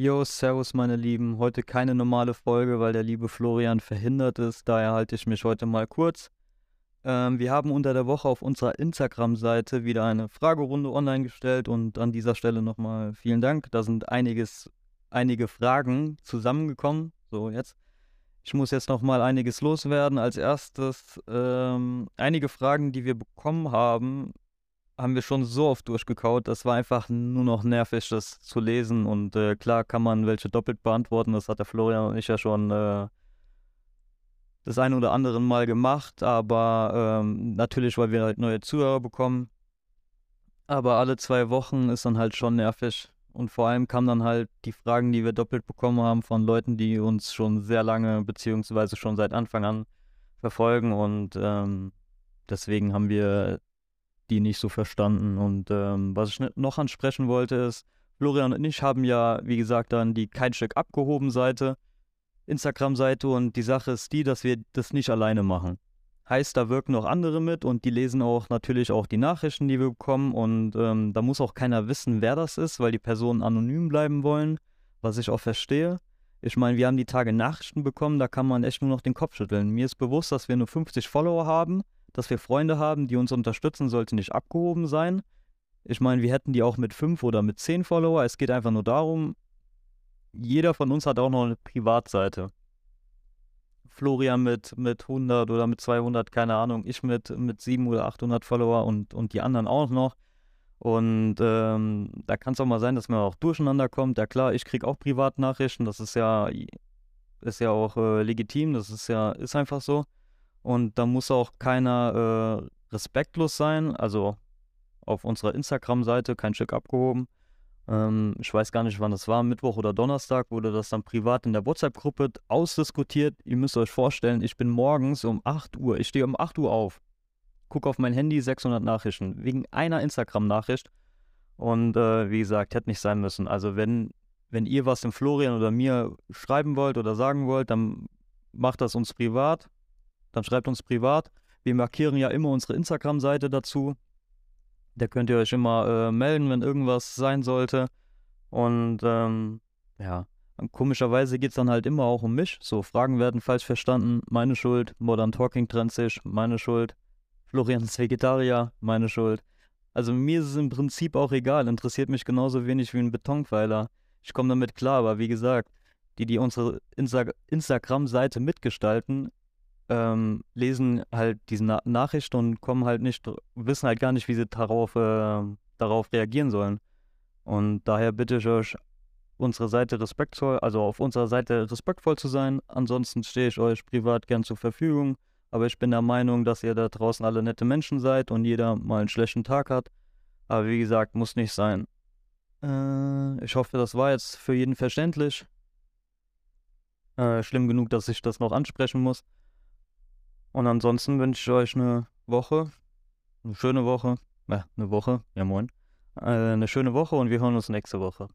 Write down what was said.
Jo, servus meine Lieben. Heute keine normale Folge, weil der liebe Florian verhindert ist. Daher halte ich mich heute mal kurz. Ähm, wir haben unter der Woche auf unserer Instagram-Seite wieder eine Fragerunde online gestellt und an dieser Stelle nochmal vielen Dank. Da sind einiges, einige Fragen zusammengekommen. So, jetzt. Ich muss jetzt nochmal einiges loswerden. Als erstes ähm, einige Fragen, die wir bekommen haben, haben wir schon so oft durchgekaut. Das war einfach nur noch nervig, das zu lesen. Und äh, klar kann man welche doppelt beantworten. Das hat der Florian und ich ja schon äh, das eine oder andere Mal gemacht. Aber ähm, natürlich, weil wir halt neue Zuhörer bekommen. Aber alle zwei Wochen ist dann halt schon nervig. Und vor allem kamen dann halt die Fragen, die wir doppelt bekommen haben, von Leuten, die uns schon sehr lange, beziehungsweise schon seit Anfang an verfolgen. Und ähm, deswegen haben wir die nicht so verstanden. Und ähm, was ich noch ansprechen wollte ist, Florian und ich haben ja, wie gesagt, dann die Kein Stück abgehoben Seite, Instagram-Seite und die Sache ist die, dass wir das nicht alleine machen. Heißt, da wirken noch andere mit und die lesen auch natürlich auch die Nachrichten, die wir bekommen und ähm, da muss auch keiner wissen, wer das ist, weil die Personen anonym bleiben wollen, was ich auch verstehe. Ich meine, wir haben die Tage Nachrichten bekommen, da kann man echt nur noch den Kopf schütteln. Mir ist bewusst, dass wir nur 50 Follower haben, dass wir Freunde haben, die uns unterstützen, sollte nicht abgehoben sein. Ich meine, wir hätten die auch mit fünf oder mit zehn Follower. Es geht einfach nur darum, jeder von uns hat auch noch eine Privatseite. Florian mit, mit 100 oder mit 200, keine Ahnung. Ich mit, mit 700 oder 800 Follower und, und die anderen auch noch. Und ähm, da kann es auch mal sein, dass man auch durcheinander kommt. Ja klar, ich kriege auch Privatnachrichten. Das ist ja, ist ja auch äh, legitim. Das ist ja, ist einfach so. Und da muss auch keiner äh, respektlos sein. Also auf unserer Instagram-Seite kein Stück abgehoben. Ähm, ich weiß gar nicht, wann das war, Mittwoch oder Donnerstag, wurde das dann privat in der WhatsApp-Gruppe ausdiskutiert. Ihr müsst euch vorstellen, ich bin morgens um 8 Uhr, ich stehe um 8 Uhr auf, gucke auf mein Handy 600 Nachrichten, wegen einer Instagram-Nachricht. Und äh, wie gesagt, hätte nicht sein müssen. Also wenn, wenn ihr was dem Florian oder mir schreiben wollt oder sagen wollt, dann macht das uns privat dann schreibt uns privat. Wir markieren ja immer unsere Instagram-Seite dazu. Da könnt ihr euch immer äh, melden, wenn irgendwas sein sollte. Und ähm, ja, komischerweise geht es dann halt immer auch um mich. So, Fragen werden falsch verstanden. Meine Schuld. Modern Talking trennt sich. Meine Schuld. Florian ist Vegetarier. Meine Schuld. Also mir ist es im Prinzip auch egal. Interessiert mich genauso wenig wie ein Betonpfeiler. Ich komme damit klar, aber wie gesagt, die, die unsere Insta Instagram-Seite mitgestalten, ähm, lesen halt diese Na Nachricht und kommen halt nicht, wissen halt gar nicht, wie sie darauf, äh, darauf reagieren sollen. Und daher bitte ich euch, unsere Seite respektvoll, also auf unserer Seite respektvoll zu sein. Ansonsten stehe ich euch privat gern zur Verfügung. Aber ich bin der Meinung, dass ihr da draußen alle nette Menschen seid und jeder mal einen schlechten Tag hat. Aber wie gesagt, muss nicht sein. Äh, ich hoffe, das war jetzt für jeden verständlich. Äh, schlimm genug, dass ich das noch ansprechen muss. Und ansonsten wünsche ich euch eine Woche, eine schöne Woche, äh, eine Woche, ja moin, äh, eine schöne Woche und wir hören uns nächste Woche.